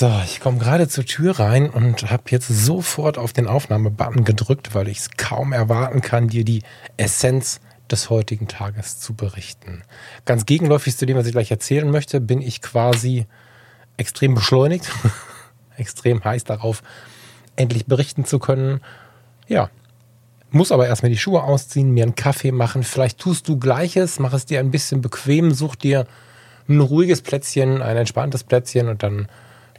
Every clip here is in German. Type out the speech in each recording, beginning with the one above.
So, ich komme gerade zur Tür rein und habe jetzt sofort auf den Aufnahmebutton gedrückt, weil ich es kaum erwarten kann, dir die Essenz des heutigen Tages zu berichten. Ganz gegenläufig zu dem, was ich gleich erzählen möchte, bin ich quasi extrem beschleunigt, extrem heiß darauf, endlich berichten zu können. Ja, muss aber erstmal die Schuhe ausziehen, mir einen Kaffee machen. Vielleicht tust du Gleiches, mach es dir ein bisschen bequem, such dir ein ruhiges Plätzchen, ein entspanntes Plätzchen und dann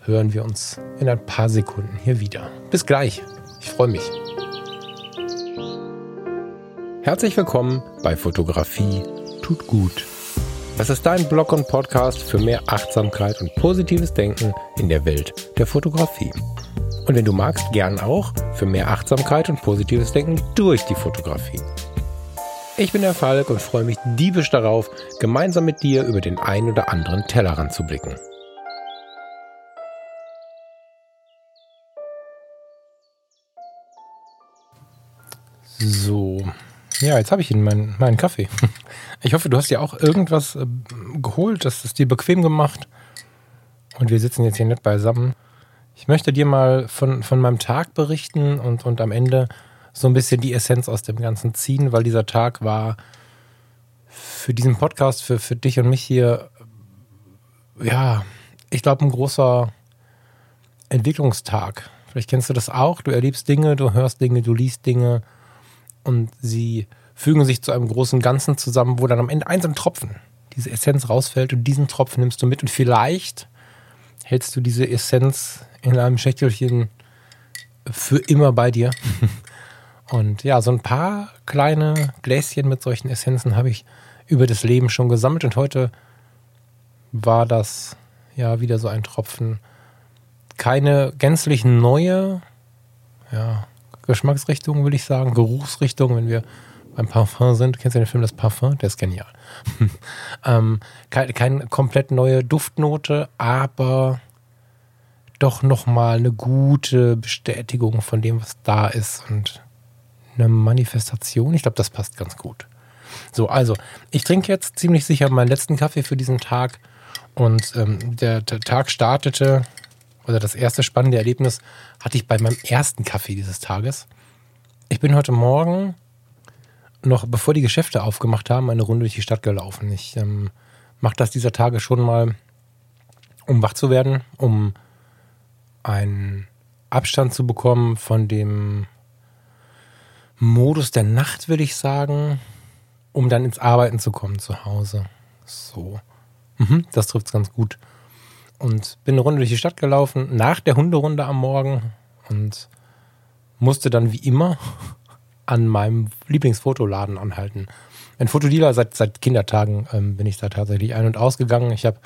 hören wir uns in ein paar Sekunden hier wieder. Bis gleich. Ich freue mich. Herzlich willkommen bei Fotografie tut gut. Das ist dein Blog und Podcast für mehr Achtsamkeit und positives Denken in der Welt der Fotografie. Und wenn du magst, gern auch für mehr Achtsamkeit und positives Denken durch die Fotografie. Ich bin der Falk und freue mich diebisch darauf, gemeinsam mit dir über den ein oder anderen Tellerrand zu blicken. So, ja, jetzt habe ich ihn, meinen, meinen Kaffee. Ich hoffe, du hast dir auch irgendwas äh, geholt, das ist dir bequem gemacht. Und wir sitzen jetzt hier nicht beisammen. Ich möchte dir mal von, von meinem Tag berichten und, und am Ende so ein bisschen die Essenz aus dem Ganzen ziehen, weil dieser Tag war für diesen Podcast, für, für dich und mich hier, ja, ich glaube, ein großer Entwicklungstag. Vielleicht kennst du das auch. Du erlebst Dinge, du hörst Dinge, du liest Dinge und sie fügen sich zu einem großen Ganzen zusammen, wo dann am Ende ein Tropfen, diese Essenz rausfällt und diesen Tropfen nimmst du mit und vielleicht hältst du diese Essenz in einem Schächtelchen für immer bei dir. Und ja, so ein paar kleine Gläschen mit solchen Essenzen habe ich über das Leben schon gesammelt und heute war das ja wieder so ein Tropfen. Keine gänzlich neue ja, Geschmacksrichtung, will ich sagen, Geruchsrichtung, wenn wir beim Parfum sind. Kennst du den Film Das Parfum? Der ist genial. ähm, keine, keine komplett neue Duftnote, aber doch nochmal eine gute Bestätigung von dem, was da ist und eine Manifestation. Ich glaube, das passt ganz gut. So, also, ich trinke jetzt ziemlich sicher meinen letzten Kaffee für diesen Tag und ähm, der, der Tag startete, oder das erste spannende Erlebnis hatte ich bei meinem ersten Kaffee dieses Tages. Ich bin heute Morgen noch, bevor die Geschäfte aufgemacht haben, eine Runde durch die Stadt gelaufen. Ich ähm, mache das dieser Tage schon mal, um wach zu werden, um einen Abstand zu bekommen von dem Modus der Nacht, will ich sagen, um dann ins Arbeiten zu kommen zu Hause. So. Mhm, das trifft es ganz gut. Und bin eine Runde durch die Stadt gelaufen, nach der Hunderunde am Morgen und musste dann wie immer an meinem Lieblingsfotoladen anhalten. Ein Fotodealer, seit, seit Kindertagen ähm, bin ich da tatsächlich ein- und ausgegangen. Ich habe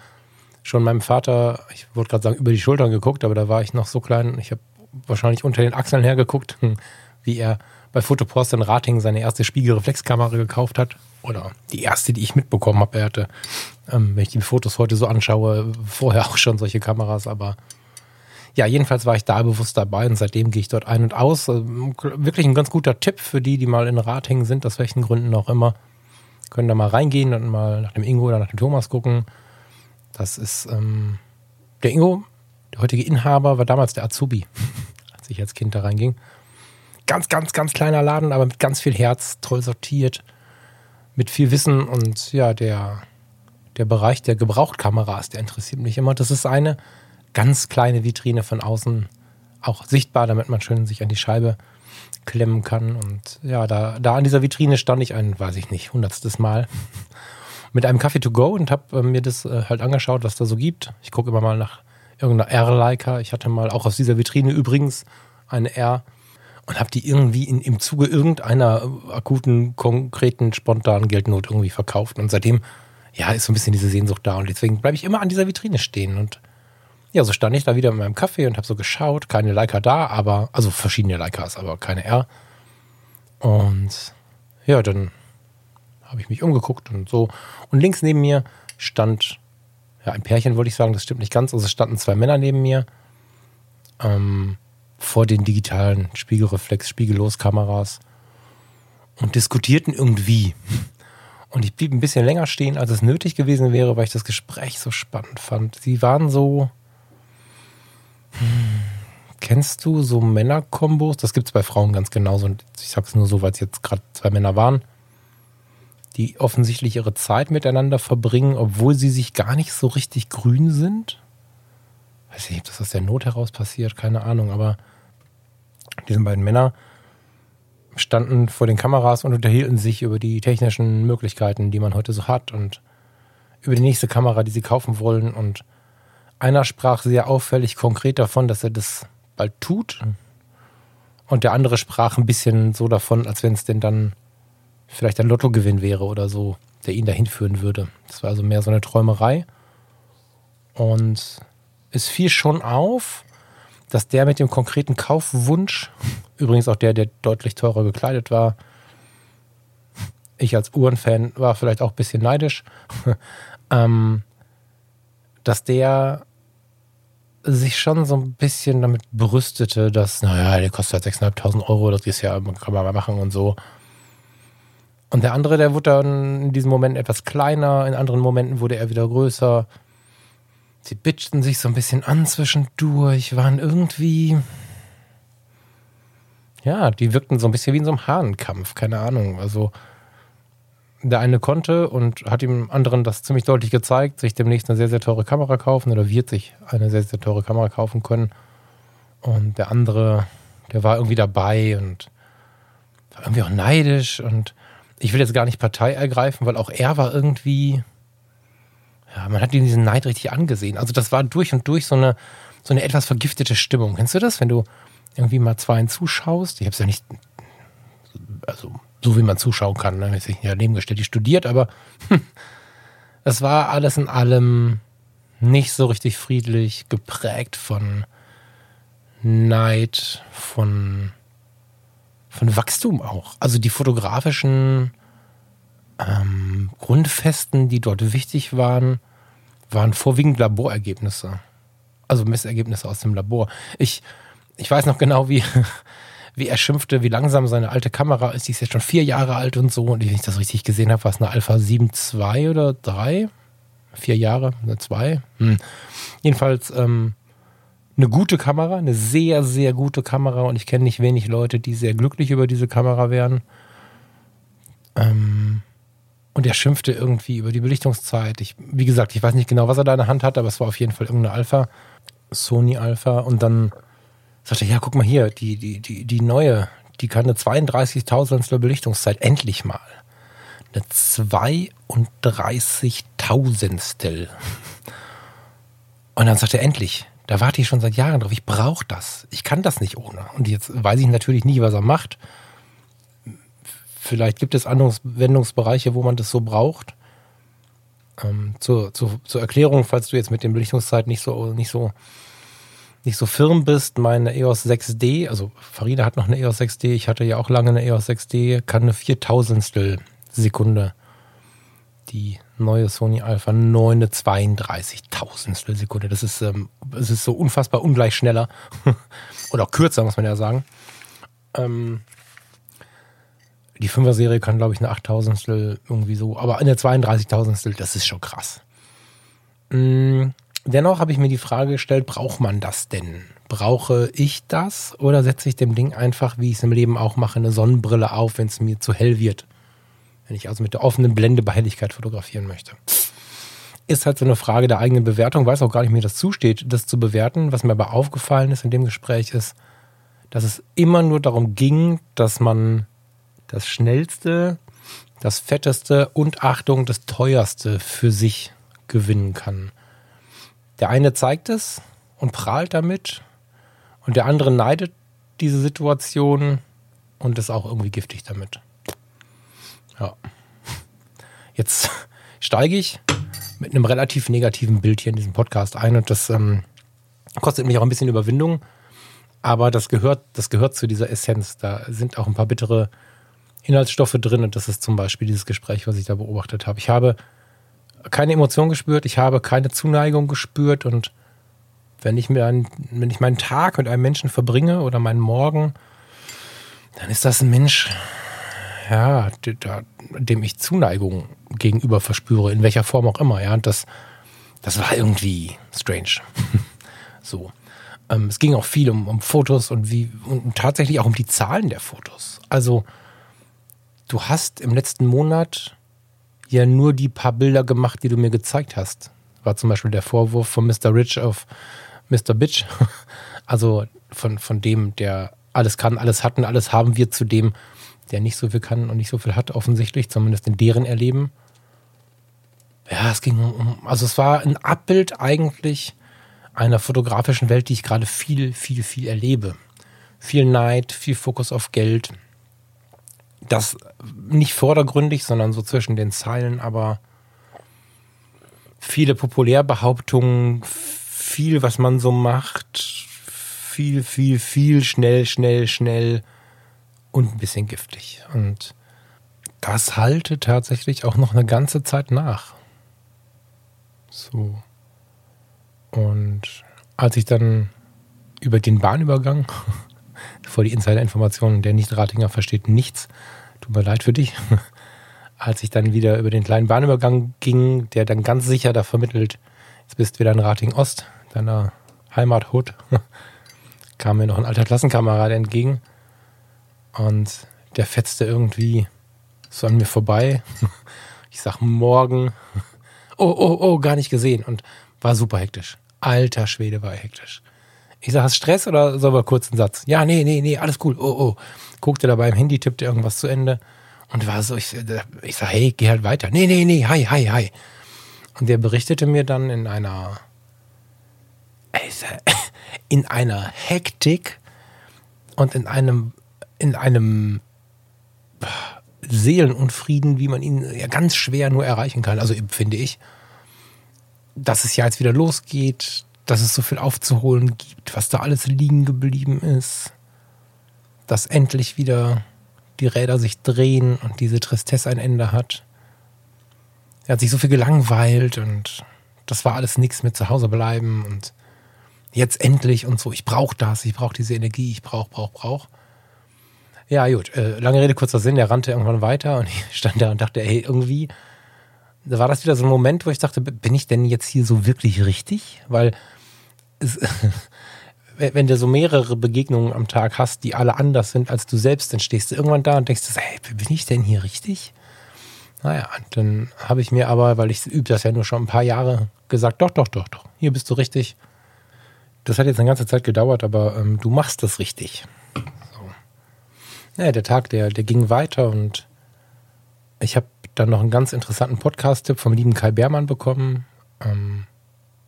schon meinem Vater, ich wollte gerade sagen, über die Schultern geguckt, aber da war ich noch so klein. Ich habe wahrscheinlich unter den Achseln hergeguckt, wie er bei Fotopost in Rating seine erste Spiegelreflexkamera gekauft hat. Oder die erste, die ich mitbekommen habe. Er hatte, ähm, wenn ich die Fotos heute so anschaue, vorher auch schon solche Kameras, aber ja, jedenfalls war ich da bewusst dabei und seitdem gehe ich dort ein und aus. Ähm, wirklich ein ganz guter Tipp für die, die mal in Rating sind, aus welchen Gründen auch immer. Können da mal reingehen und mal nach dem Ingo oder nach dem Thomas gucken. Das ist ähm, der Ingo, der heutige Inhaber, war damals der Azubi, als ich als Kind da reinging ganz, ganz, ganz kleiner Laden, aber mit ganz viel Herz, toll sortiert, mit viel Wissen und ja, der, der Bereich der Gebrauchtkameras, der interessiert mich immer. Das ist eine ganz kleine Vitrine von außen, auch sichtbar, damit man schön sich an die Scheibe klemmen kann. Und ja, da, da an dieser Vitrine stand ich ein, weiß ich nicht, hundertstes Mal mit einem Kaffee to go und habe äh, mir das äh, halt angeschaut, was da so gibt. Ich gucke immer mal nach irgendeiner R-Leica. Ich hatte mal auch aus dieser Vitrine übrigens eine R und habe die irgendwie in, im Zuge irgendeiner akuten, konkreten, spontanen Geldnot irgendwie verkauft. Und seitdem, ja, ist so ein bisschen diese Sehnsucht da. Und deswegen bleibe ich immer an dieser Vitrine stehen. Und ja, so stand ich da wieder mit meinem Kaffee und habe so geschaut. Keine Leica da, aber, also verschiedene Leicas, aber keine R. Und ja, dann habe ich mich umgeguckt und so. Und links neben mir stand, ja, ein Pärchen wollte ich sagen, das stimmt nicht ganz. Also standen zwei Männer neben mir. Ähm, vor den digitalen Spiegelreflex, Spiegelloskameras und diskutierten irgendwie. Und ich blieb ein bisschen länger stehen, als es nötig gewesen wäre, weil ich das Gespräch so spannend fand. Sie waren so, Kennst du so Männerkombos? Das gibt es bei Frauen ganz genauso. Und ich sage es nur so, weil es jetzt gerade zwei Männer waren, die offensichtlich ihre Zeit miteinander verbringen, obwohl sie sich gar nicht so richtig grün sind. Weiß nicht, ob das aus der Not heraus passiert, keine Ahnung, aber diese beiden Männer standen vor den Kameras und unterhielten sich über die technischen Möglichkeiten, die man heute so hat und über die nächste Kamera, die sie kaufen wollen. Und einer sprach sehr auffällig konkret davon, dass er das bald tut. Und der andere sprach ein bisschen so davon, als wenn es denn dann vielleicht ein Lottogewinn wäre oder so, der ihn dahin führen würde. Das war also mehr so eine Träumerei. Und es fiel schon auf, dass der mit dem konkreten Kaufwunsch, übrigens auch der, der deutlich teurer gekleidet war, ich als Uhrenfan war vielleicht auch ein bisschen neidisch, ähm, dass der sich schon so ein bisschen damit berüstete, dass, naja, der kostet halt 6.500 Euro, das ist ja, kann man mal machen und so. Und der andere, der wurde dann in diesem Moment etwas kleiner, in anderen Momenten wurde er wieder größer. Sie bitchten sich so ein bisschen an zwischendurch, waren irgendwie. Ja, die wirkten so ein bisschen wie in so einem Hahnenkampf, keine Ahnung. Also, der eine konnte und hat dem anderen das ziemlich deutlich gezeigt, sich demnächst eine sehr, sehr teure Kamera kaufen oder wird sich eine sehr, sehr teure Kamera kaufen können. Und der andere, der war irgendwie dabei und war irgendwie auch neidisch und ich will jetzt gar nicht Partei ergreifen, weil auch er war irgendwie, ja, man hat ihm diesen Neid richtig angesehen. Also das war durch und durch so eine, so eine etwas vergiftete Stimmung. Kennst du das, wenn du irgendwie mal zwei zuschaust? Ich habe es ja nicht, also so wie man zuschauen kann. Ne? Ich ja nebengestellt, die studiert, aber es war alles in allem nicht so richtig friedlich, geprägt von Neid, von, von Wachstum auch. Also die fotografischen Grundfesten, die dort wichtig waren, waren vorwiegend Laborergebnisse. Also Messergebnisse aus dem Labor. Ich, ich weiß noch genau, wie, wie er schimpfte, wie langsam seine alte Kamera ist. Die ist jetzt schon vier Jahre alt und so. Und wenn ich das richtig gesehen habe, war es eine Alpha 7 II oder 3? Vier Jahre, eine 2. Hm. Jedenfalls ähm, eine gute Kamera, eine sehr, sehr gute Kamera. Und ich kenne nicht wenig Leute, die sehr glücklich über diese Kamera wären. Ähm, und er schimpfte irgendwie über die Belichtungszeit. Ich, wie gesagt, ich weiß nicht genau, was er da in der Hand hat, aber es war auf jeden Fall irgendeine Alpha, Sony Alpha. Und dann sagte er, ja, guck mal hier, die, die, die, die neue, die kann eine 32.000 Belichtungszeit. Endlich mal. Eine 32.000. Und dann sagt er, endlich. Da warte ich schon seit Jahren drauf. Ich brauche das. Ich kann das nicht ohne. Und jetzt weiß ich natürlich nie, was er macht. Vielleicht gibt es Anwendungsbereiche, wo man das so braucht. Ähm, zur, zur, zur, Erklärung, falls du jetzt mit den Belichtungszeiten nicht so, nicht so, nicht so firm bist, meine EOS 6D, also Farina hat noch eine EOS 6D, ich hatte ja auch lange eine EOS 6D, kann eine Viertausendstel Sekunde. Die neue Sony Alpha 9 eine 32.000 Sekunde. Das ist, ähm, das ist so unfassbar ungleich schneller. Oder kürzer, muss man ja sagen. Ähm, die 5er-Serie kann, glaube ich, eine 8000 irgendwie so, aber eine 32.000 das ist schon krass. Mm, dennoch habe ich mir die Frage gestellt, braucht man das denn? Brauche ich das oder setze ich dem Ding einfach, wie ich es im Leben auch mache, eine Sonnenbrille auf, wenn es mir zu hell wird? Wenn ich also mit der offenen Blende bei Helligkeit fotografieren möchte. Ist halt so eine Frage der eigenen Bewertung. Weiß auch gar nicht, mir das zusteht, das zu bewerten. Was mir aber aufgefallen ist in dem Gespräch ist, dass es immer nur darum ging, dass man das schnellste, das fetteste und Achtung, das teuerste für sich gewinnen kann. Der eine zeigt es und prahlt damit und der andere neidet diese Situation und ist auch irgendwie giftig damit. Ja. Jetzt steige ich mit einem relativ negativen Bild hier in diesem Podcast ein und das ähm, kostet mich auch ein bisschen Überwindung, aber das gehört, das gehört zu dieser Essenz. Da sind auch ein paar bittere Inhaltsstoffe drin und das ist zum Beispiel dieses Gespräch, was ich da beobachtet habe. Ich habe keine Emotion gespürt, ich habe keine Zuneigung gespürt und wenn ich, mir einen, wenn ich meinen Tag mit einem Menschen verbringe oder meinen Morgen, dann ist das ein Mensch, ja, dem ich Zuneigung gegenüber verspüre, in welcher Form auch immer. Ja, und das, das war irgendwie strange. so. Ähm, es ging auch viel um, um Fotos und wie und tatsächlich auch um die Zahlen der Fotos. Also du hast im letzten Monat ja nur die paar Bilder gemacht, die du mir gezeigt hast. War zum Beispiel der Vorwurf von Mr. Rich auf Mr. Bitch. Also von, von dem, der alles kann, alles hat und alles haben wir zu dem, der nicht so viel kann und nicht so viel hat, offensichtlich, zumindest in deren Erleben. Ja, es ging um, also es war ein Abbild eigentlich einer fotografischen Welt, die ich gerade viel, viel, viel erlebe. Viel Neid, viel Fokus auf Geld. Das nicht vordergründig, sondern so zwischen den Zeilen, aber viele Populärbehauptungen, viel, was man so macht, viel, viel, viel, schnell, schnell, schnell und ein bisschen giftig. Und das halte tatsächlich auch noch eine ganze Zeit nach. So. Und als ich dann über den Bahnübergang, vor die Insider-Informationen, der Nicht-Ratinger versteht nichts, tut mir leid für dich, als ich dann wieder über den kleinen Bahnübergang ging, der dann ganz sicher da vermittelt, jetzt bist du wieder in Rating Ost, deiner Heimathut, kam mir noch ein alter Klassenkamerad entgegen und der fetzte irgendwie so an mir vorbei. Ich sag morgen, oh, oh, oh, gar nicht gesehen und war super hektisch. Alter Schwede war hektisch. Ich sag, hast Stress oder soll wir kurz einen Satz? Ja, nee, nee, nee, alles cool. Oh, oh. Guckte dabei im Handy, tippte irgendwas zu Ende und war so, ich, ich sag, hey, geh halt weiter. Nee, nee, nee, hi, hi, hi. Und der berichtete mir dann in einer, in einer Hektik und in einem, in einem Seelenunfrieden, wie man ihn ja ganz schwer nur erreichen kann. Also finde ich dass es ja jetzt wieder losgeht, dass es so viel aufzuholen gibt, was da alles liegen geblieben ist, dass endlich wieder die Räder sich drehen und diese Tristesse ein Ende hat. Er hat sich so viel gelangweilt und das war alles nichts mit zu Hause bleiben und jetzt endlich und so, ich brauche das, ich brauche diese Energie, ich brauche, brauche, brauche. Ja, gut, äh, lange Rede, kurzer Sinn, der rannte irgendwann weiter und ich stand da und dachte, hey, irgendwie da war das wieder so ein Moment, wo ich dachte, bin ich denn jetzt hier so wirklich richtig? Weil wenn du so mehrere Begegnungen am Tag hast, die alle anders sind als du selbst, dann stehst du irgendwann da und denkst, hey, bin ich denn hier richtig? Naja, dann habe ich mir aber, weil ich übe das ja nur schon ein paar Jahre, gesagt, doch, doch, doch, doch, hier bist du richtig. Das hat jetzt eine ganze Zeit gedauert, aber ähm, du machst das richtig. So. Ja, der Tag, der, der ging weiter und ich habe dann noch einen ganz interessanten Podcast-Tipp vom lieben Kai Beermann bekommen. Ähm,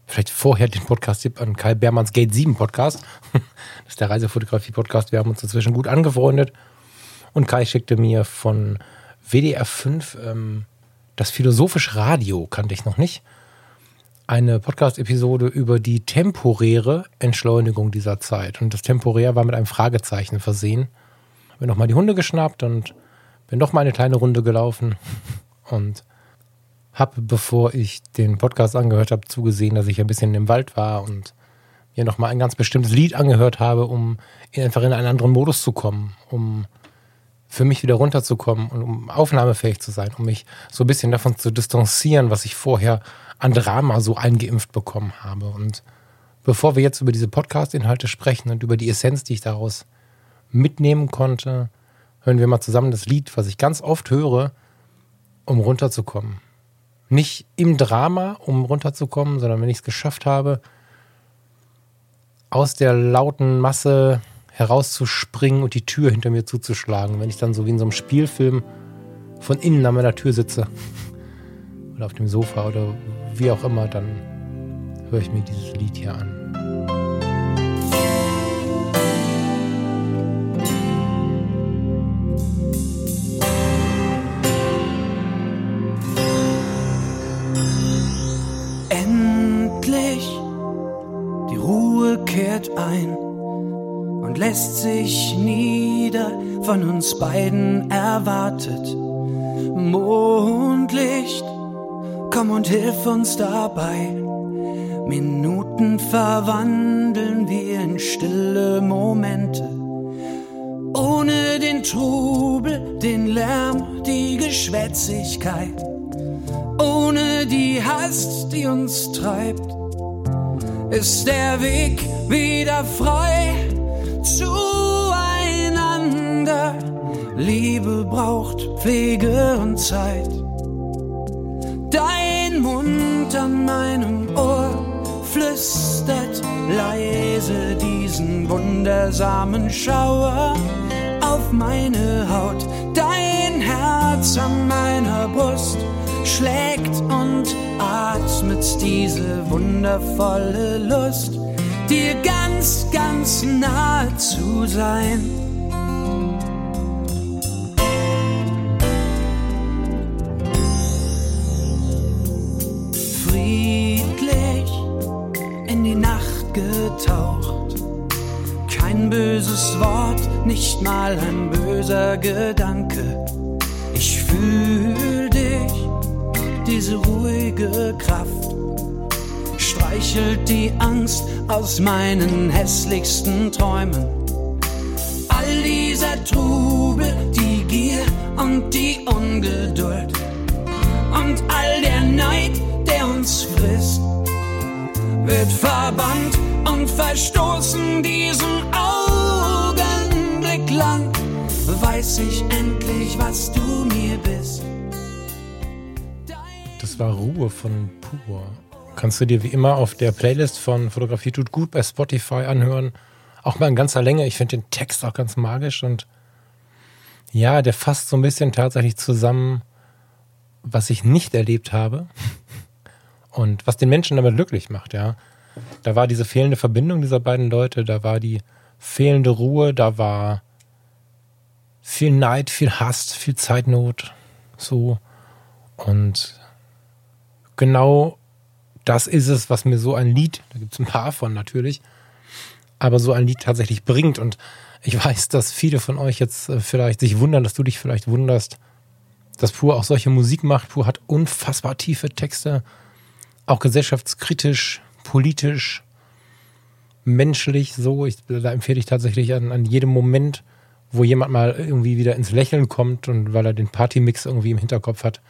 vielleicht vorher den Podcast-Tipp an Kai Beermanns Gate 7 Podcast. das ist der Reisefotografie-Podcast. Wir haben uns inzwischen gut angefreundet. Und Kai schickte mir von WDR 5 ähm, das philosophische Radio, kannte ich noch nicht. Eine Podcast-Episode über die temporäre Entschleunigung dieser Zeit. Und das temporär war mit einem Fragezeichen versehen. Mir nochmal die Hunde geschnappt und bin doch mal eine kleine Runde gelaufen und habe, bevor ich den Podcast angehört habe, zugesehen, dass ich ein bisschen im Wald war und mir nochmal ein ganz bestimmtes Lied angehört habe, um einfach in einen anderen Modus zu kommen, um für mich wieder runterzukommen und um aufnahmefähig zu sein, um mich so ein bisschen davon zu distanzieren, was ich vorher an Drama so eingeimpft bekommen habe. Und bevor wir jetzt über diese Podcast-Inhalte sprechen und über die Essenz, die ich daraus mitnehmen konnte, hören wir mal zusammen das Lied, was ich ganz oft höre, um runterzukommen. Nicht im Drama, um runterzukommen, sondern wenn ich es geschafft habe, aus der lauten Masse herauszuspringen und die Tür hinter mir zuzuschlagen. Wenn ich dann so wie in so einem Spielfilm von innen an meiner Tür sitze oder auf dem Sofa oder wie auch immer, dann höre ich mir dieses Lied hier an. Von uns beiden erwartet. Mondlicht, komm und hilf uns dabei. Minuten verwandeln wir in stille Momente. Ohne den Trubel, den Lärm, die Geschwätzigkeit. Ohne die Hast, die uns treibt ist der Weg wieder frei zueinander. Liebe braucht Pflege und Zeit. Dein Mund an meinem Ohr flüstert leise diesen wundersamen Schauer auf meine Haut. Dein Herz an meiner Brust schlägt und atmet diese wundervolle Lust, dir ganz, ganz nahe zu sein. Nicht mal ein böser Gedanke. Ich fühl dich diese ruhige Kraft streichelt die Angst aus meinen hässlichsten Träumen. All dieser Trubel, die Gier und die Ungeduld und all der Neid, der uns frisst, wird verbannt und verstoßen diesen Augenblick lang. Weiß ich endlich, was du mir bist war Ruhe von Pur. Kannst du dir wie immer auf der Playlist von Fotografie tut gut bei Spotify anhören. Auch mal in ganzer Länge. Ich finde den Text auch ganz magisch und ja, der fasst so ein bisschen tatsächlich zusammen, was ich nicht erlebt habe und was den Menschen damit glücklich macht, ja. Da war diese fehlende Verbindung dieser beiden Leute, da war die fehlende Ruhe, da war viel Neid, viel Hass, viel Zeitnot, so. Und genau das ist es, was mir so ein Lied, da gibt es ein paar von natürlich, aber so ein Lied tatsächlich bringt. Und ich weiß, dass viele von euch jetzt äh, vielleicht sich wundern, dass du dich vielleicht wunderst, dass Pur auch solche Musik macht. Pur hat unfassbar tiefe Texte, auch gesellschaftskritisch, politisch, menschlich so. Ich, da empfehle ich tatsächlich an, an jedem Moment, wo jemand mal irgendwie wieder ins Lächeln kommt und weil er den Partymix irgendwie im Hinterkopf hat,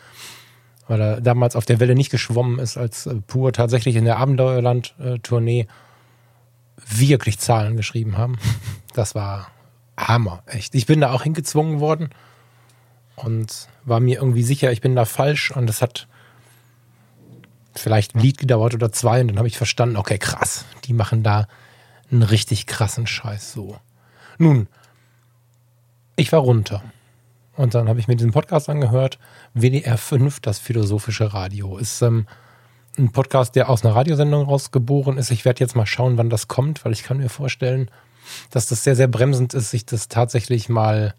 weil er damals auf der Welle nicht geschwommen ist, als äh, Pur tatsächlich in der Abenteuerland-Tournee wirklich Zahlen geschrieben haben. Das war Hammer, echt. Ich bin da auch hingezwungen worden und war mir irgendwie sicher, ich bin da falsch und es hat vielleicht ein Lied gedauert oder zwei und dann habe ich verstanden, okay, krass, die machen da einen richtig krassen Scheiß so. Nun, ich war runter. Und dann habe ich mir diesen Podcast angehört. WDR 5, das philosophische Radio. Ist ähm, ein Podcast, der aus einer Radiosendung rausgeboren ist. Ich werde jetzt mal schauen, wann das kommt, weil ich kann mir vorstellen, dass das sehr, sehr bremsend ist, sich das tatsächlich mal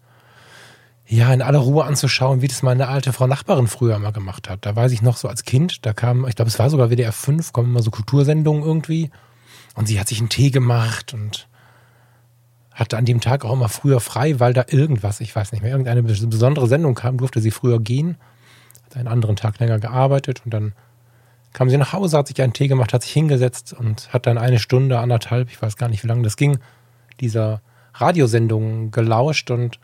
ja, in aller Ruhe anzuschauen, wie das meine alte Frau Nachbarin früher mal gemacht hat. Da weiß ich noch so als Kind, da kam, ich glaube, es war sogar WDR 5, kommen immer so Kultursendungen irgendwie. Und sie hat sich einen Tee gemacht und hatte an dem Tag auch immer früher frei, weil da irgendwas, ich weiß nicht mehr, irgendeine besondere Sendung kam, durfte sie früher gehen, hat einen anderen Tag länger gearbeitet und dann kam sie nach Hause, hat sich einen Tee gemacht, hat sich hingesetzt und hat dann eine Stunde, anderthalb, ich weiß gar nicht, wie lange das ging, dieser Radiosendung gelauscht und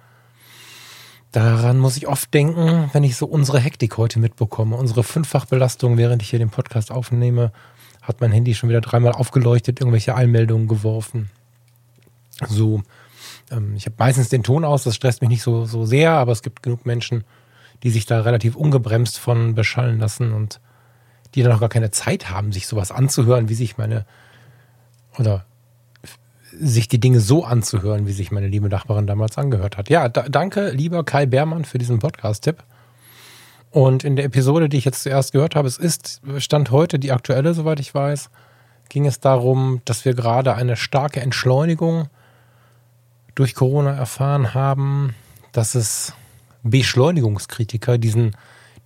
daran muss ich oft denken, wenn ich so unsere Hektik heute mitbekomme, unsere Fünffachbelastung, während ich hier den Podcast aufnehme, hat mein Handy schon wieder dreimal aufgeleuchtet, irgendwelche Einmeldungen geworfen so, ähm, ich habe meistens den Ton aus, das stresst mich nicht so, so sehr, aber es gibt genug Menschen, die sich da relativ ungebremst von beschallen lassen und die dann auch gar keine Zeit haben, sich sowas anzuhören, wie sich meine, oder sich die Dinge so anzuhören, wie sich meine liebe Nachbarin damals angehört hat. Ja, da, danke, lieber Kai Beermann, für diesen Podcast-Tipp. Und in der Episode, die ich jetzt zuerst gehört habe, es ist, stand heute die aktuelle, soweit ich weiß, ging es darum, dass wir gerade eine starke Entschleunigung durch Corona erfahren haben, dass es Beschleunigungskritiker, diesen,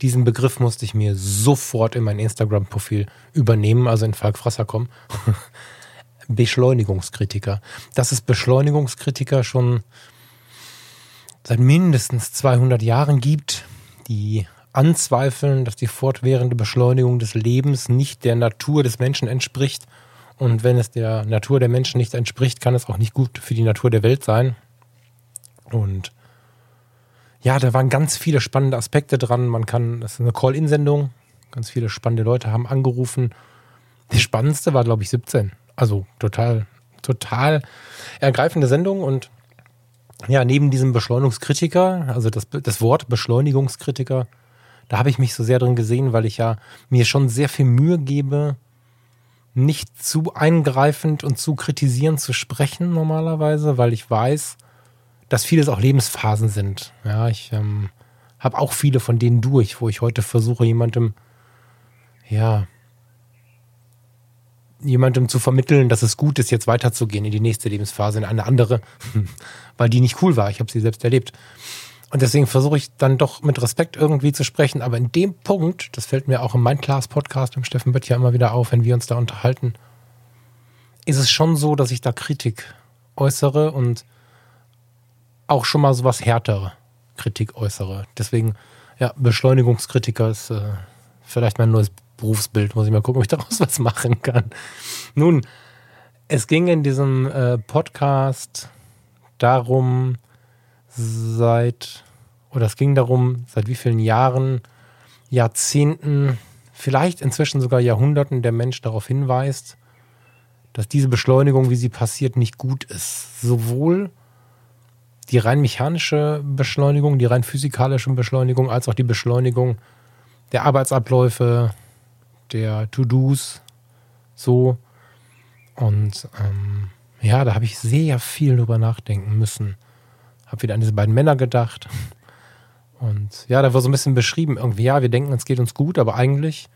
diesen Begriff musste ich mir sofort in mein Instagram-Profil übernehmen, also in Falk Frasser kommen. Beschleunigungskritiker. Dass es Beschleunigungskritiker schon seit mindestens 200 Jahren gibt, die anzweifeln, dass die fortwährende Beschleunigung des Lebens nicht der Natur des Menschen entspricht und wenn es der Natur der Menschen nicht entspricht, kann es auch nicht gut für die Natur der Welt sein. Und ja, da waren ganz viele spannende Aspekte dran. Man kann, das ist eine Call-In-Sendung. Ganz viele spannende Leute haben angerufen Der spannendste war, glaube ich, 17. Also total, total ergreifende Sendung und ja, neben diesem Beschleunigungskritiker, also das, das Wort Beschleunigungskritiker, da habe ich mich so sehr drin gesehen, weil ich ja mir schon sehr viel Mühe gebe, nicht zu eingreifend und zu kritisierend zu sprechen normalerweise, weil ich weiß, dass vieles auch Lebensphasen sind. Ja, ich ähm, habe auch viele von denen durch, wo ich heute versuche, jemandem, ja, jemandem zu vermitteln, dass es gut ist, jetzt weiterzugehen in die nächste Lebensphase, in eine andere, weil die nicht cool war. Ich habe sie selbst erlebt. Und deswegen versuche ich dann doch mit Respekt irgendwie zu sprechen. Aber in dem Punkt, das fällt mir auch in meinem Class-Podcast mit Steffen Böttcher immer wieder auf, wenn wir uns da unterhalten, ist es schon so, dass ich da Kritik äußere und auch schon mal sowas härtere Kritik äußere. Deswegen, ja, Beschleunigungskritiker ist äh, vielleicht mein neues Berufsbild. Muss ich mal gucken, ob ich daraus was machen kann. Nun, es ging in diesem äh, Podcast darum, seit, oder es ging darum, seit wie vielen Jahren, Jahrzehnten, vielleicht inzwischen sogar Jahrhunderten der Mensch darauf hinweist, dass diese Beschleunigung, wie sie passiert, nicht gut ist. Sowohl die rein mechanische Beschleunigung, die rein physikalische Beschleunigung, als auch die Beschleunigung der Arbeitsabläufe, der To-Dos, so. Und ähm, ja, da habe ich sehr viel drüber nachdenken müssen. Habe wieder an diese beiden Männer gedacht. Und ja, da war so ein bisschen beschrieben, irgendwie, ja, wir denken, es geht uns gut, aber eigentlich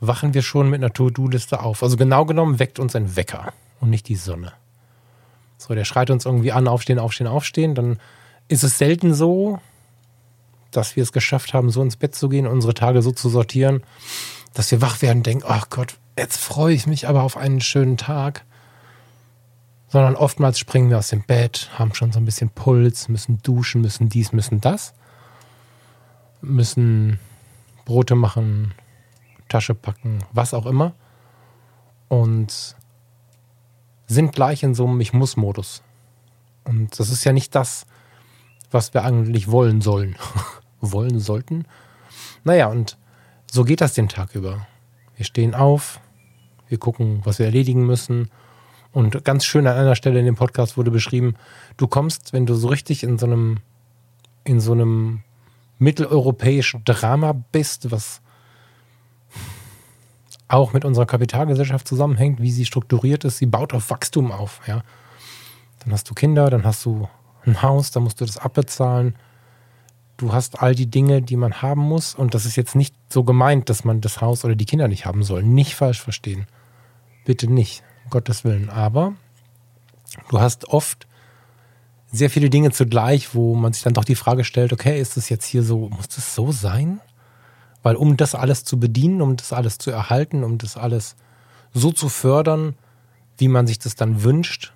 wachen wir schon mit einer To-Do-Liste auf. Also genau genommen weckt uns ein Wecker und nicht die Sonne. So, der schreit uns irgendwie an, aufstehen, aufstehen, aufstehen. Dann ist es selten so, dass wir es geschafft haben, so ins Bett zu gehen, unsere Tage so zu sortieren, dass wir wach werden und denken, ach Gott, jetzt freue ich mich aber auf einen schönen Tag. Sondern oftmals springen wir aus dem Bett, haben schon so ein bisschen Puls, müssen duschen, müssen dies, müssen das. Müssen Brote machen, Tasche packen, was auch immer. Und sind gleich in so einem Ich muss-Modus. Und das ist ja nicht das, was wir eigentlich wollen sollen. wollen sollten. Naja, und so geht das den Tag über. Wir stehen auf, wir gucken, was wir erledigen müssen. Und ganz schön an einer Stelle in dem Podcast wurde beschrieben, du kommst, wenn du so richtig in so einem, in so einem mitteleuropäischen Drama bist, was auch mit unserer Kapitalgesellschaft zusammenhängt, wie sie strukturiert ist. Sie baut auf Wachstum auf. Ja. Dann hast du Kinder, dann hast du ein Haus, dann musst du das abbezahlen. Du hast all die Dinge, die man haben muss. Und das ist jetzt nicht so gemeint, dass man das Haus oder die Kinder nicht haben soll. Nicht falsch verstehen. Bitte nicht, um Gottes Willen. Aber du hast oft sehr viele Dinge zugleich, wo man sich dann doch die Frage stellt, okay, ist das jetzt hier so, muss das so sein? Weil um das alles zu bedienen, um das alles zu erhalten, um das alles so zu fördern, wie man sich das dann wünscht,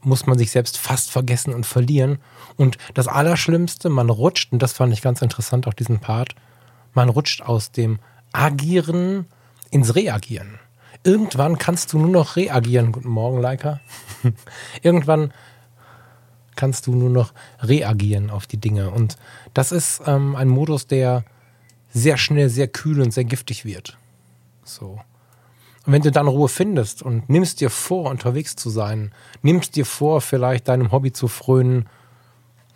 muss man sich selbst fast vergessen und verlieren. Und das Allerschlimmste, man rutscht, und das fand ich ganz interessant, auch diesen Part, man rutscht aus dem Agieren ins Reagieren. Irgendwann kannst du nur noch reagieren. Guten Morgen, Leica. Irgendwann kannst du nur noch reagieren auf die Dinge. Und das ist ähm, ein Modus, der sehr schnell sehr kühl und sehr giftig wird. So. Und wenn du dann Ruhe findest und nimmst dir vor, unterwegs zu sein, nimmst dir vor, vielleicht deinem Hobby zu frönen,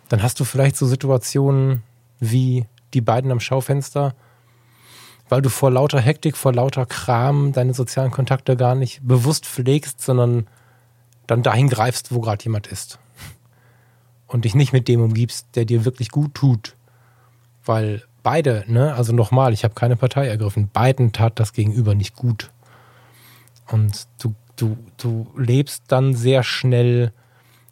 dann hast du vielleicht so Situationen wie die beiden am Schaufenster, weil du vor lauter Hektik, vor lauter Kram deine sozialen Kontakte gar nicht bewusst pflegst, sondern dann dahin greifst, wo gerade jemand ist. Und dich nicht mit dem umgibst, der dir wirklich gut tut. Weil beide, ne, also nochmal, ich habe keine Partei ergriffen, beiden tat das Gegenüber nicht gut. Und du, du, du lebst dann sehr schnell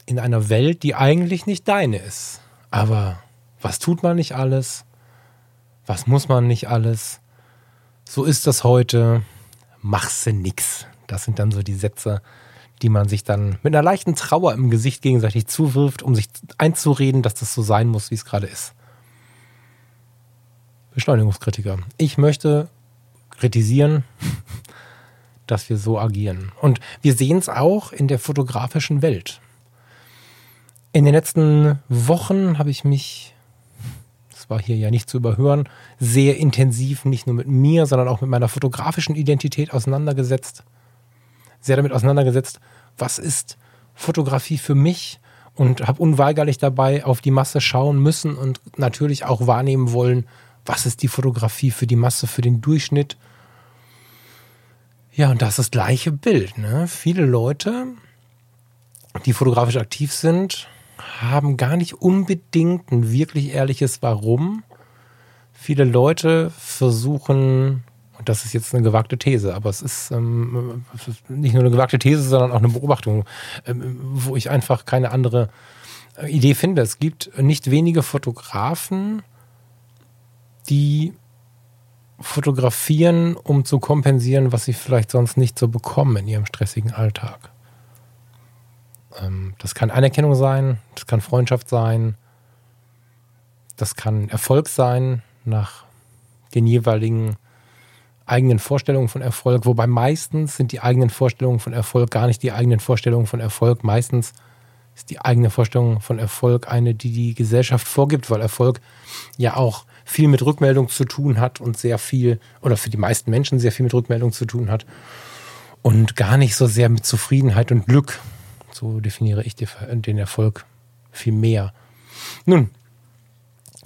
in einer Welt, die eigentlich nicht deine ist. Aber was tut man nicht alles? Was muss man nicht alles? So ist das heute. Machse nix. Das sind dann so die Sätze, die man sich dann mit einer leichten Trauer im Gesicht gegenseitig zuwirft, um sich einzureden, dass das so sein muss, wie es gerade ist. Beschleunigungskritiker. Ich möchte kritisieren, dass wir so agieren. Und wir sehen es auch in der fotografischen Welt. In den letzten Wochen habe ich mich, war hier ja nicht zu überhören, sehr intensiv nicht nur mit mir, sondern auch mit meiner fotografischen Identität auseinandergesetzt. sehr damit auseinandergesetzt, was ist Fotografie für mich und habe unweigerlich dabei auf die Masse schauen müssen und natürlich auch wahrnehmen wollen, was ist die Fotografie für die Masse, für den Durchschnitt. Ja, und das ist das gleiche Bild. Ne? Viele Leute, die fotografisch aktiv sind, haben gar nicht unbedingt ein wirklich ehrliches Warum. Viele Leute versuchen, und das ist jetzt eine gewagte These, aber es ist ähm, nicht nur eine gewagte These, sondern auch eine Beobachtung, ähm, wo ich einfach keine andere äh, Idee finde. Es gibt nicht wenige Fotografen, die fotografieren, um zu kompensieren, was sie vielleicht sonst nicht so bekommen in ihrem stressigen Alltag. Ähm, das kann Anerkennung sein, das kann Freundschaft sein, das kann Erfolg sein nach den jeweiligen eigenen Vorstellungen von Erfolg, wobei meistens sind die eigenen Vorstellungen von Erfolg gar nicht die eigenen Vorstellungen von Erfolg. Meistens ist die eigene Vorstellung von Erfolg eine, die die Gesellschaft vorgibt, weil Erfolg ja auch viel mit Rückmeldung zu tun hat und sehr viel, oder für die meisten Menschen sehr viel mit Rückmeldung zu tun hat und gar nicht so sehr mit Zufriedenheit und Glück. So definiere ich den Erfolg viel mehr. Nun,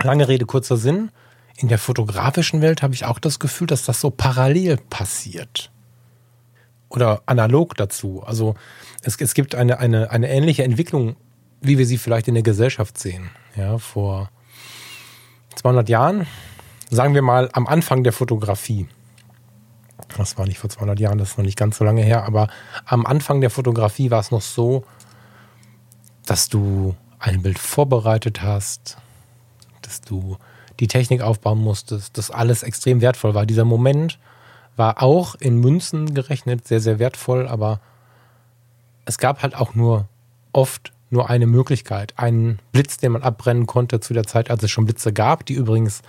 lange Rede, kurzer Sinn. In der fotografischen Welt habe ich auch das Gefühl, dass das so parallel passiert. Oder analog dazu. Also es, es gibt eine, eine, eine ähnliche Entwicklung, wie wir sie vielleicht in der Gesellschaft sehen. Ja, vor 200 Jahren, sagen wir mal am Anfang der Fotografie. Das war nicht vor 200 Jahren, das ist noch nicht ganz so lange her, aber am Anfang der Fotografie war es noch so, dass du ein Bild vorbereitet hast, dass du die Technik aufbauen musstest, dass alles extrem wertvoll war. Dieser Moment war auch in Münzen gerechnet sehr, sehr wertvoll, aber es gab halt auch nur oft nur eine Möglichkeit. Einen Blitz, den man abbrennen konnte zu der Zeit, als es schon Blitze gab, die übrigens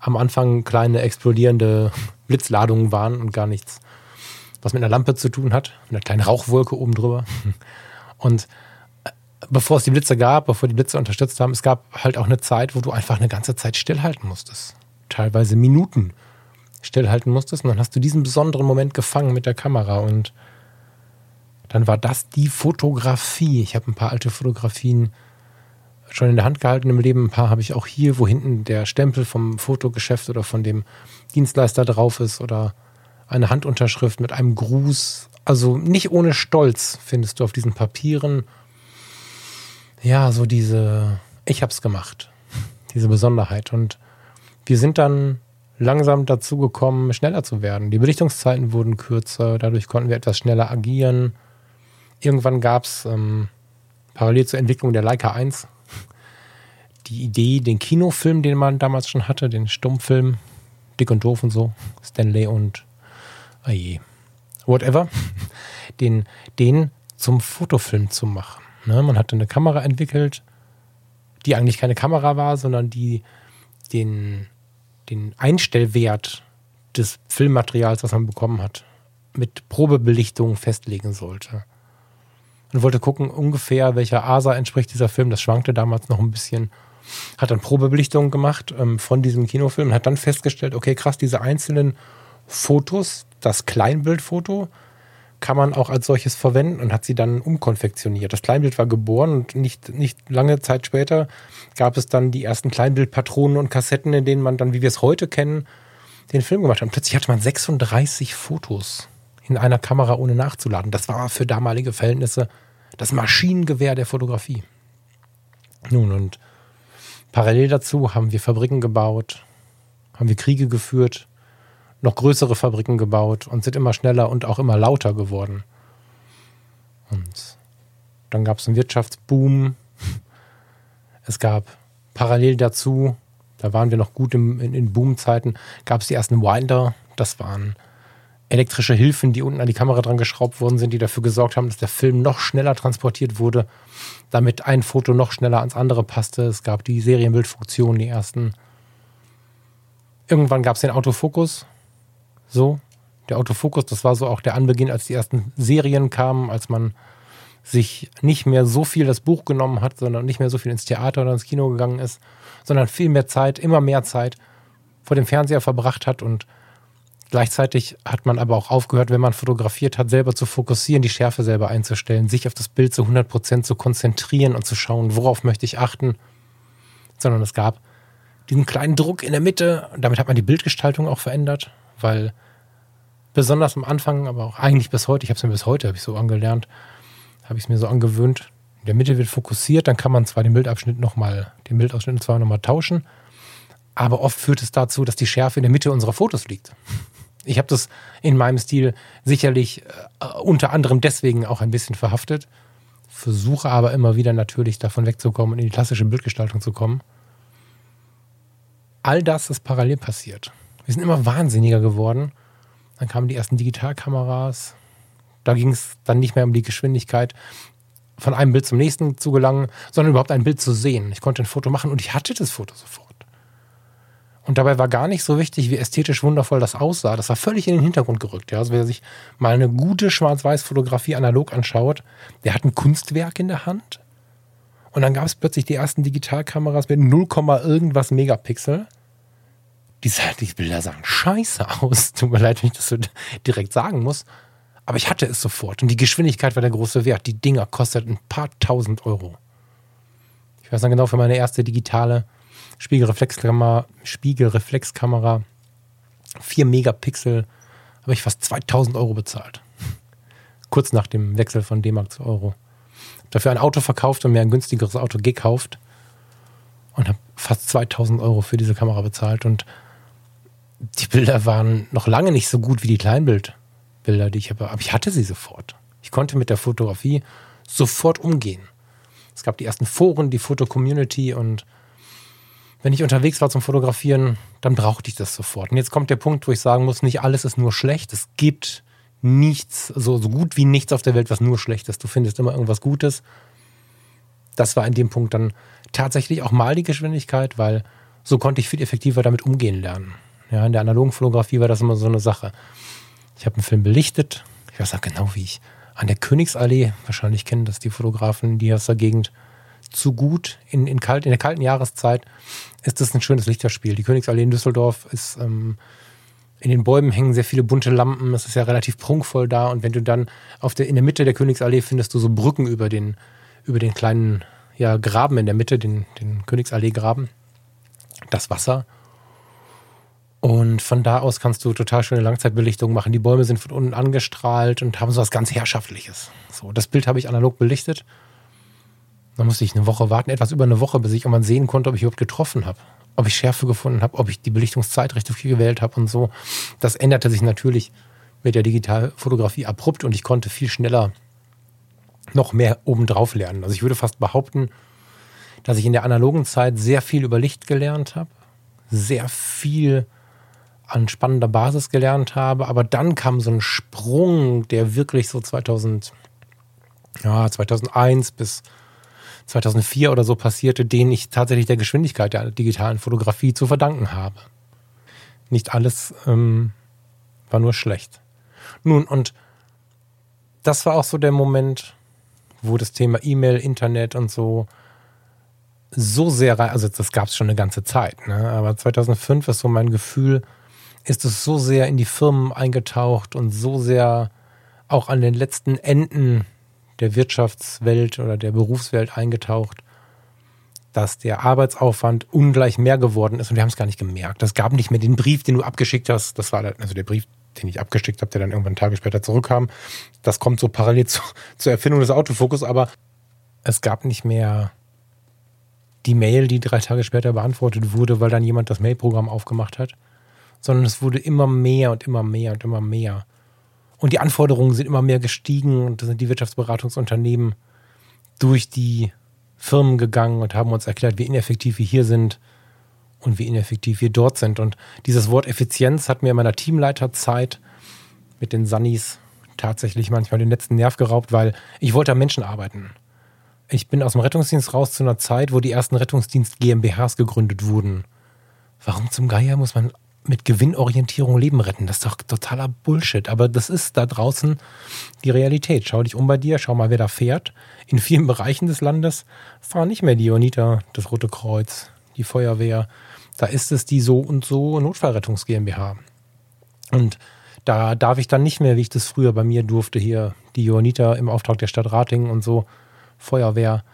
am Anfang kleine explodierende Blitzladungen waren und gar nichts, was mit einer Lampe zu tun hat, mit einer kleinen Rauchwolke oben drüber. Und äh, bevor es die Blitze gab, bevor die Blitze unterstützt haben, es gab halt auch eine Zeit, wo du einfach eine ganze Zeit stillhalten musstest. Teilweise Minuten stillhalten musstest. Und dann hast du diesen besonderen Moment gefangen mit der Kamera und dann war das die Fotografie. Ich habe ein paar alte Fotografien schon in der Hand gehalten im Leben. Ein paar habe ich auch hier, wo hinten der Stempel vom Fotogeschäft oder von dem Dienstleister drauf ist oder eine Handunterschrift mit einem Gruß. Also nicht ohne Stolz findest du auf diesen Papieren ja so diese ich hab's gemacht, diese Besonderheit und wir sind dann langsam dazu gekommen, schneller zu werden. Die Belichtungszeiten wurden kürzer, dadurch konnten wir etwas schneller agieren. Irgendwann gab es ähm, parallel zur Entwicklung der Leica 1 die Idee, den Kinofilm, den man damals schon hatte, den Stummfilm, Dick und Doof und so, Stanley und oh je, whatever, den, den zum Fotofilm zu machen. Ne? Man hatte eine Kamera entwickelt, die eigentlich keine Kamera war, sondern die den, den Einstellwert des Filmmaterials, was man bekommen hat, mit Probebelichtung festlegen sollte und wollte gucken, ungefähr welcher ASA entspricht dieser Film. Das schwankte damals noch ein bisschen. Hat dann Probebelichtungen gemacht ähm, von diesem Kinofilm und hat dann festgestellt, okay, krass, diese einzelnen Fotos, das Kleinbildfoto, kann man auch als solches verwenden und hat sie dann umkonfektioniert. Das Kleinbild war geboren und nicht, nicht lange Zeit später gab es dann die ersten Kleinbildpatronen und Kassetten, in denen man dann, wie wir es heute kennen, den Film gemacht hat. Und plötzlich hatte man 36 Fotos in einer Kamera ohne nachzuladen. Das war für damalige Verhältnisse das Maschinengewehr der Fotografie. Nun, und parallel dazu haben wir Fabriken gebaut, haben wir Kriege geführt, noch größere Fabriken gebaut und sind immer schneller und auch immer lauter geworden. Und dann gab es einen Wirtschaftsboom. Es gab parallel dazu, da waren wir noch gut im, in, in Boomzeiten, gab es die ersten Winder. Das waren elektrische Hilfen, die unten an die Kamera dran geschraubt worden sind, die dafür gesorgt haben, dass der Film noch schneller transportiert wurde, damit ein Foto noch schneller ans andere passte. Es gab die Serienbildfunktion, die ersten. Irgendwann gab es den Autofokus. So, der Autofokus, das war so auch der Anbeginn, als die ersten Serien kamen, als man sich nicht mehr so viel das Buch genommen hat, sondern nicht mehr so viel ins Theater oder ins Kino gegangen ist, sondern viel mehr Zeit, immer mehr Zeit vor dem Fernseher verbracht hat und Gleichzeitig hat man aber auch aufgehört, wenn man fotografiert hat, selber zu fokussieren, die Schärfe selber einzustellen, sich auf das Bild zu 100 Prozent zu konzentrieren und zu schauen, worauf möchte ich achten, sondern es gab diesen kleinen Druck in der Mitte. Damit hat man die Bildgestaltung auch verändert, weil besonders am Anfang, aber auch eigentlich bis heute, ich habe es mir bis heute, habe ich so angelernt, habe ich es mir so angewöhnt. In der Mitte wird fokussiert, dann kann man zwar den Bildabschnitt nochmal, den Bildausschnitt zwar nochmal tauschen, aber oft führt es dazu, dass die Schärfe in der Mitte unserer Fotos liegt. Ich habe das in meinem Stil sicherlich äh, unter anderem deswegen auch ein bisschen verhaftet, versuche aber immer wieder natürlich davon wegzukommen und in die klassische Bildgestaltung zu kommen. All das ist parallel passiert. Wir sind immer wahnsinniger geworden. Dann kamen die ersten Digitalkameras. Da ging es dann nicht mehr um die Geschwindigkeit, von einem Bild zum nächsten zu gelangen, sondern überhaupt ein Bild zu sehen. Ich konnte ein Foto machen und ich hatte das Foto sofort. Und dabei war gar nicht so wichtig, wie ästhetisch wundervoll das aussah. Das war völlig in den Hintergrund gerückt. Ja. Also wer sich mal eine gute Schwarz-Weiß-Fotografie analog anschaut, der hat ein Kunstwerk in der Hand. Und dann gab es plötzlich die ersten Digitalkameras mit 0, irgendwas Megapixel. Die, die Bilder sahen scheiße aus. Tut mir leid, wenn ich das so direkt sagen muss. Aber ich hatte es sofort. Und die Geschwindigkeit war der große Wert. Die Dinger kosteten ein paar tausend Euro. Ich weiß dann genau, für meine erste digitale Spiegelreflexkamera, Spiegelreflexkamera, 4 Megapixel, habe ich fast 2000 Euro bezahlt. Kurz nach dem Wechsel von D-Mark zu Euro. Dafür ein Auto verkauft und mir ein günstigeres Auto gekauft und habe fast 2000 Euro für diese Kamera bezahlt. Und die Bilder waren noch lange nicht so gut wie die Kleinbildbilder, die ich habe, aber ich hatte sie sofort. Ich konnte mit der Fotografie sofort umgehen. Es gab die ersten Foren, die Foto-Community und wenn ich unterwegs war zum Fotografieren, dann brauchte ich das sofort. Und jetzt kommt der Punkt, wo ich sagen muss, nicht alles ist nur schlecht. Es gibt nichts, so, so gut wie nichts auf der Welt, was nur schlecht ist. Du findest immer irgendwas Gutes. Das war in dem Punkt dann tatsächlich auch mal die Geschwindigkeit, weil so konnte ich viel effektiver damit umgehen lernen. Ja, in der analogen Fotografie war das immer so eine Sache. Ich habe einen Film belichtet. Ich weiß auch genau, wie ich an der Königsallee, wahrscheinlich kennen das die Fotografen, die aus der Gegend, zu gut. In, in, kalt, in der kalten Jahreszeit ist das ein schönes Lichterspiel. Die Königsallee in Düsseldorf ist, ähm, in den Bäumen hängen sehr viele bunte Lampen. Es ist ja relativ prunkvoll da. Und wenn du dann auf der, in der Mitte der Königsallee findest du so Brücken über den, über den kleinen ja, Graben in der Mitte, den, den Königsallee-Graben. Das Wasser. Und von da aus kannst du total schöne Langzeitbelichtung machen. Die Bäume sind von unten angestrahlt und haben so was ganz Herrschaftliches. So, das Bild habe ich analog belichtet. Dann musste ich eine Woche warten, etwas über eine Woche, bis ich irgendwann sehen konnte, ob ich überhaupt getroffen habe. Ob ich Schärfe gefunden habe, ob ich die Belichtungszeit richtig gewählt habe und so. Das änderte sich natürlich mit der Digitalfotografie abrupt und ich konnte viel schneller noch mehr obendrauf lernen. Also ich würde fast behaupten, dass ich in der analogen Zeit sehr viel über Licht gelernt habe, sehr viel an spannender Basis gelernt habe, aber dann kam so ein Sprung, der wirklich so 2000, ja, 2001 bis 2004 oder so passierte, den ich tatsächlich der Geschwindigkeit der digitalen Fotografie zu verdanken habe. Nicht alles ähm, war nur schlecht. Nun, und das war auch so der Moment, wo das Thema E-Mail, Internet und so so sehr, also das gab es schon eine ganze Zeit, ne? aber 2005 ist so mein Gefühl, ist es so sehr in die Firmen eingetaucht und so sehr auch an den letzten Enden der Wirtschaftswelt oder der Berufswelt eingetaucht, dass der Arbeitsaufwand ungleich mehr geworden ist und wir haben es gar nicht gemerkt. Das gab nicht mehr den Brief, den du abgeschickt hast. Das war also der Brief, den ich abgeschickt habe, der dann irgendwann Tage später zurückkam. Das kommt so parallel zu, zur Erfindung des Autofokus, aber es gab nicht mehr die Mail, die drei Tage später beantwortet wurde, weil dann jemand das Mailprogramm aufgemacht hat, sondern es wurde immer mehr und immer mehr und immer mehr. Und die Anforderungen sind immer mehr gestiegen und da sind die Wirtschaftsberatungsunternehmen durch die Firmen gegangen und haben uns erklärt, wie ineffektiv wir hier sind und wie ineffektiv wir dort sind. Und dieses Wort Effizienz hat mir in meiner Teamleiterzeit mit den Sunnis tatsächlich manchmal den letzten Nerv geraubt, weil ich wollte am Menschen arbeiten. Ich bin aus dem Rettungsdienst raus zu einer Zeit, wo die ersten Rettungsdienst GmbHs gegründet wurden. Warum zum Geier muss man mit Gewinnorientierung Leben retten. Das ist doch totaler Bullshit. Aber das ist da draußen die Realität. Schau dich um bei dir, schau mal, wer da fährt. In vielen Bereichen des Landes fahren nicht mehr die Unita, das Rote Kreuz, die Feuerwehr. Da ist es die so und so Notfallrettungs GmbH. Und da darf ich dann nicht mehr, wie ich das früher bei mir durfte, hier die Johanniter im Auftrag der Stadt Ratingen und so, Feuerwehr.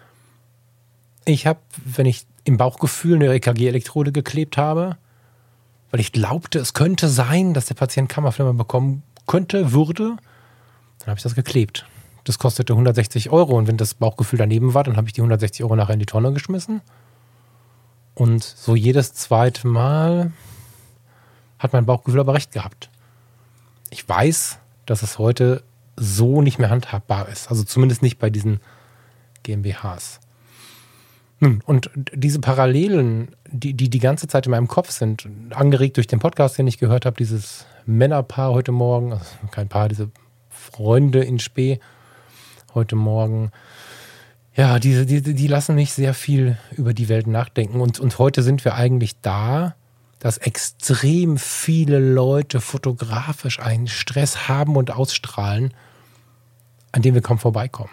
Ich habe, wenn ich im Bauchgefühl eine EKG-Elektrode geklebt habe, weil ich glaubte, es könnte sein, dass der Patient Kammerflimmer bekommen könnte, würde, dann habe ich das geklebt. Das kostete 160 Euro und wenn das Bauchgefühl daneben war, dann habe ich die 160 Euro nachher in die Tonne geschmissen. Und so jedes zweite Mal hat mein Bauchgefühl aber recht gehabt. Ich weiß, dass es heute so nicht mehr handhabbar ist. Also zumindest nicht bei diesen GmbHs. Hm, und diese Parallelen, die, die die ganze Zeit in meinem Kopf sind, angeregt durch den Podcast, den ich gehört habe, dieses Männerpaar heute Morgen, also kein Paar, diese Freunde in Spee heute Morgen, ja, diese, die, die lassen mich sehr viel über die Welt nachdenken. Und, und heute sind wir eigentlich da, dass extrem viele Leute fotografisch einen Stress haben und ausstrahlen, an dem wir kaum vorbeikommen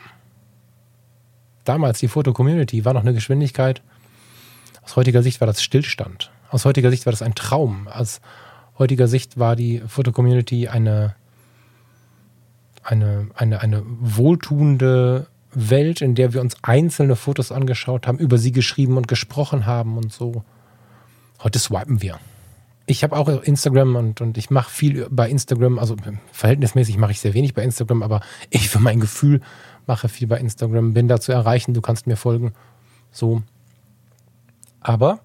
damals die Foto-Community war noch eine Geschwindigkeit. Aus heutiger Sicht war das Stillstand. Aus heutiger Sicht war das ein Traum. Aus heutiger Sicht war die Foto-Community eine, eine, eine, eine wohltuende Welt, in der wir uns einzelne Fotos angeschaut haben, über sie geschrieben und gesprochen haben und so. Heute swipen wir. Ich habe auch Instagram und, und ich mache viel bei Instagram, also verhältnismäßig mache ich sehr wenig bei Instagram, aber ich für mein Gefühl mache viel bei Instagram, bin da zu erreichen, du kannst mir folgen. So. Aber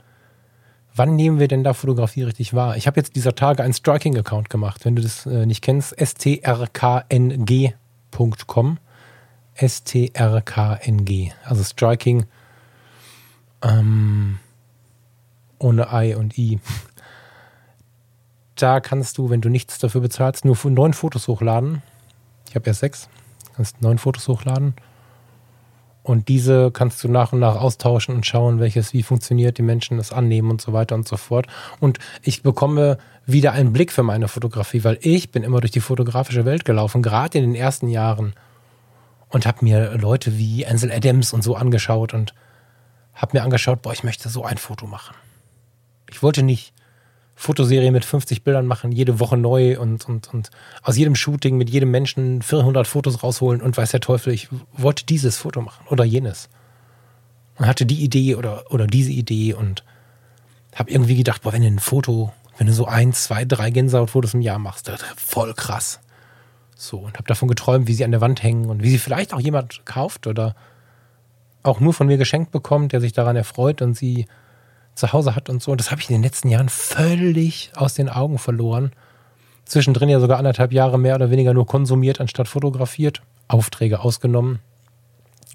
wann nehmen wir denn da Fotografie richtig wahr? Ich habe jetzt dieser Tage einen Striking-Account gemacht. Wenn du das äh, nicht kennst, strkng.com. STRKNG. Also Striking ähm, ohne I und I. Da kannst du, wenn du nichts dafür bezahlst, nur neun Fotos hochladen. Ich habe erst sechs kannst neun Fotos hochladen. Und diese kannst du nach und nach austauschen und schauen, welches wie funktioniert, die Menschen das annehmen und so weiter und so fort. Und ich bekomme wieder einen Blick für meine Fotografie, weil ich bin immer durch die fotografische Welt gelaufen, gerade in den ersten Jahren. Und habe mir Leute wie Ansel Adams und so angeschaut und habe mir angeschaut, boah, ich möchte so ein Foto machen. Ich wollte nicht Fotoserie mit 50 Bildern machen, jede Woche neu und, und, und aus jedem Shooting mit jedem Menschen 400 Fotos rausholen und weiß der Teufel, ich wollte dieses Foto machen oder jenes. Und hatte die Idee oder, oder diese Idee und habe irgendwie gedacht, boah, wenn du ein Foto, wenn du so ein, zwei, drei Gänsehautfotos im Jahr machst, das voll krass. So, und habe davon geträumt, wie sie an der Wand hängen und wie sie vielleicht auch jemand kauft oder auch nur von mir geschenkt bekommt, der sich daran erfreut und sie zu Hause hat und so. Und das habe ich in den letzten Jahren völlig aus den Augen verloren. Zwischendrin ja sogar anderthalb Jahre mehr oder weniger nur konsumiert, anstatt fotografiert. Aufträge ausgenommen,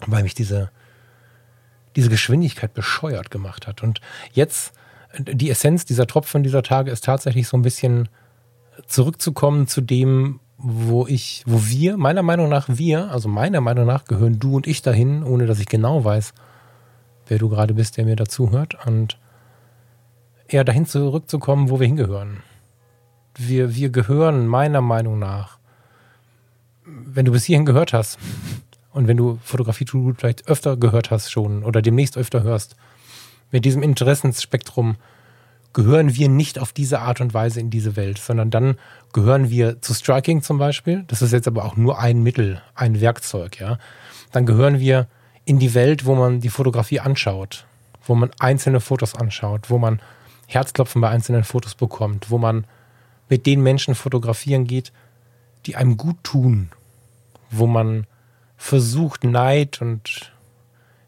weil mich diese, diese Geschwindigkeit bescheuert gemacht hat. Und jetzt, die Essenz dieser Tropfen dieser Tage ist tatsächlich so ein bisschen zurückzukommen zu dem, wo ich, wo wir, meiner Meinung nach wir, also meiner Meinung nach gehören du und ich dahin, ohne dass ich genau weiß, wer du gerade bist, der mir dazuhört. Und eher dahin zurückzukommen, wo wir hingehören. Wir, wir gehören meiner Meinung nach, wenn du bis hierhin gehört hast und wenn du Fotografie vielleicht öfter gehört hast schon oder demnächst öfter hörst, mit diesem Interessensspektrum gehören wir nicht auf diese Art und Weise in diese Welt, sondern dann gehören wir zu Striking zum Beispiel. Das ist jetzt aber auch nur ein Mittel, ein Werkzeug, ja. Dann gehören wir in die Welt, wo man die Fotografie anschaut, wo man einzelne Fotos anschaut, wo man Herzklopfen bei einzelnen Fotos bekommt, wo man mit den Menschen fotografieren geht, die einem gut tun, wo man versucht, Neid und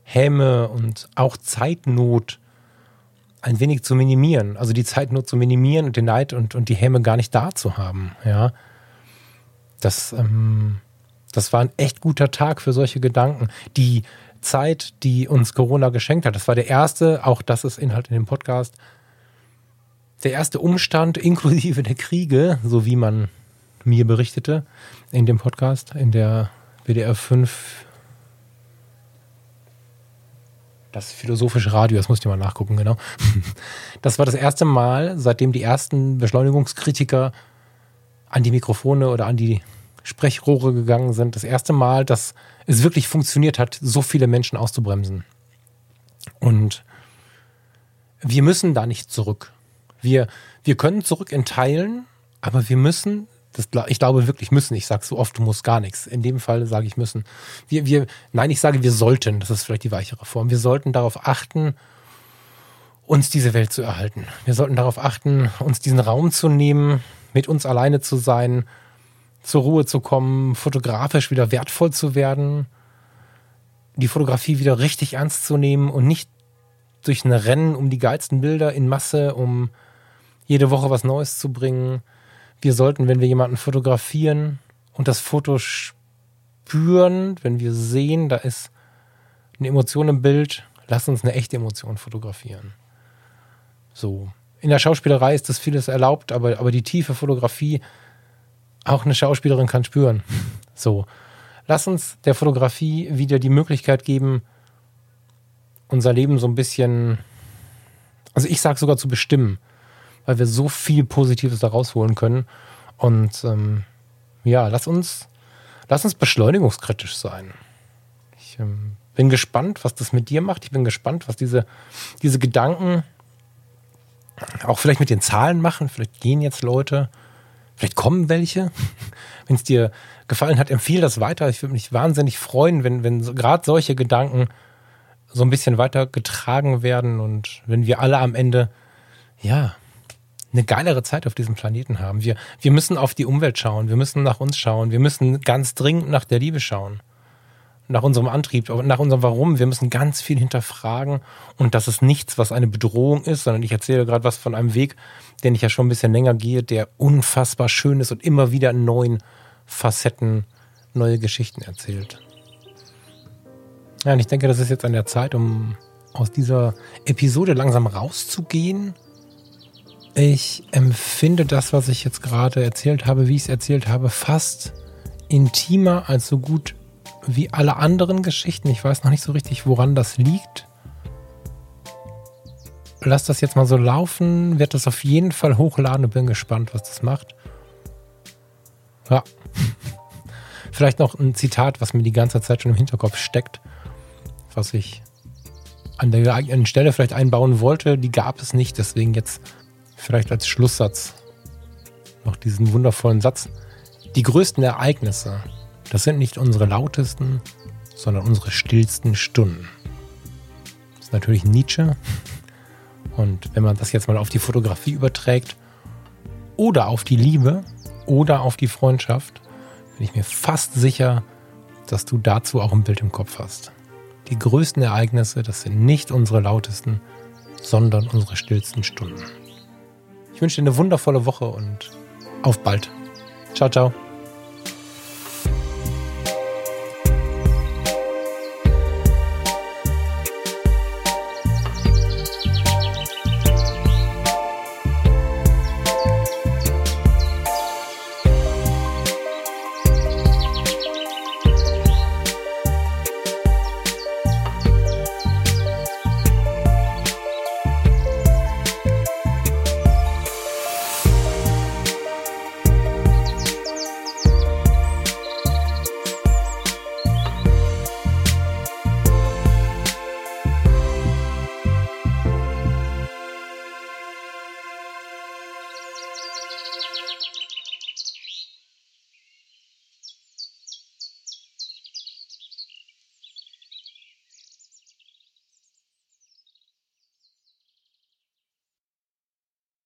Häme und auch Zeitnot ein wenig zu minimieren. Also die Zeitnot zu minimieren und den Neid und, und die Häme gar nicht da zu haben. Ja, das, ähm, das war ein echt guter Tag für solche Gedanken. Die Zeit, die uns Corona geschenkt hat, das war der erste, auch das ist Inhalt in dem Podcast, der erste Umstand inklusive der Kriege, so wie man mir berichtete in dem Podcast, in der WDR 5, das philosophische Radio, das muss ich mal nachgucken, genau. Das war das erste Mal, seitdem die ersten Beschleunigungskritiker an die Mikrofone oder an die Sprechrohre gegangen sind, das erste Mal, dass es wirklich funktioniert hat, so viele Menschen auszubremsen. Und wir müssen da nicht zurück. Wir, wir können zurück in Teilen, Aber wir müssen, das, ich glaube wirklich müssen, ich sage so oft, du musst gar nichts. In dem Fall sage ich müssen. Wir, wir, nein, ich sage, wir sollten, das ist vielleicht die weichere Form, wir sollten darauf achten, uns diese Welt zu erhalten. Wir sollten darauf achten, uns diesen Raum zu nehmen, mit uns alleine zu sein, zur Ruhe zu kommen, fotografisch wieder wertvoll zu werden, die Fotografie wieder richtig ernst zu nehmen und nicht durch ein Rennen um die geilsten Bilder in Masse, um jede Woche was Neues zu bringen. Wir sollten, wenn wir jemanden fotografieren und das Foto spüren, wenn wir sehen, da ist eine Emotion im Bild, lass uns eine echte Emotion fotografieren. So. In der Schauspielerei ist das vieles erlaubt, aber, aber die tiefe Fotografie, auch eine Schauspielerin kann spüren. So. Lass uns der Fotografie wieder die Möglichkeit geben, unser Leben so ein bisschen, also ich sage sogar zu bestimmen, weil wir so viel Positives da rausholen können. Und ähm, ja, lass uns, lass uns beschleunigungskritisch sein. Ich ähm, bin gespannt, was das mit dir macht. Ich bin gespannt, was diese, diese Gedanken auch vielleicht mit den Zahlen machen. Vielleicht gehen jetzt Leute, vielleicht kommen welche. wenn es dir gefallen hat, empfehle das weiter. Ich würde mich wahnsinnig freuen, wenn, wenn so, gerade solche Gedanken so ein bisschen weiter getragen werden und wenn wir alle am Ende, ja, eine geilere Zeit auf diesem Planeten haben. Wir, wir müssen auf die Umwelt schauen, wir müssen nach uns schauen, wir müssen ganz dringend nach der Liebe schauen nach unserem Antrieb, nach unserem Warum. Wir müssen ganz viel hinterfragen und das ist nichts, was eine Bedrohung ist, sondern ich erzähle gerade was von einem Weg, den ich ja schon ein bisschen länger gehe, der unfassbar schön ist und immer wieder in neuen Facetten neue Geschichten erzählt. Ja, und ich denke, das ist jetzt an der Zeit, um aus dieser Episode langsam rauszugehen. Ich empfinde das, was ich jetzt gerade erzählt habe, wie ich es erzählt habe, fast intimer als so gut wie alle anderen Geschichten. Ich weiß noch nicht so richtig, woran das liegt. Lass das jetzt mal so laufen, werde das auf jeden Fall hochladen und bin gespannt, was das macht. Ja. Vielleicht noch ein Zitat, was mir die ganze Zeit schon im Hinterkopf steckt, was ich an der geeigneten Stelle vielleicht einbauen wollte. Die gab es nicht, deswegen jetzt vielleicht als Schlusssatz noch diesen wundervollen Satz. Die größten Ereignisse das sind nicht unsere lautesten, sondern unsere stillsten Stunden. Das ist natürlich Nietzsche. Und wenn man das jetzt mal auf die Fotografie überträgt oder auf die Liebe oder auf die Freundschaft, bin ich mir fast sicher, dass du dazu auch ein Bild im Kopf hast. Die größten Ereignisse, das sind nicht unsere lautesten, sondern unsere stillsten Stunden. Ich wünsche dir eine wundervolle Woche und auf bald. Ciao, ciao.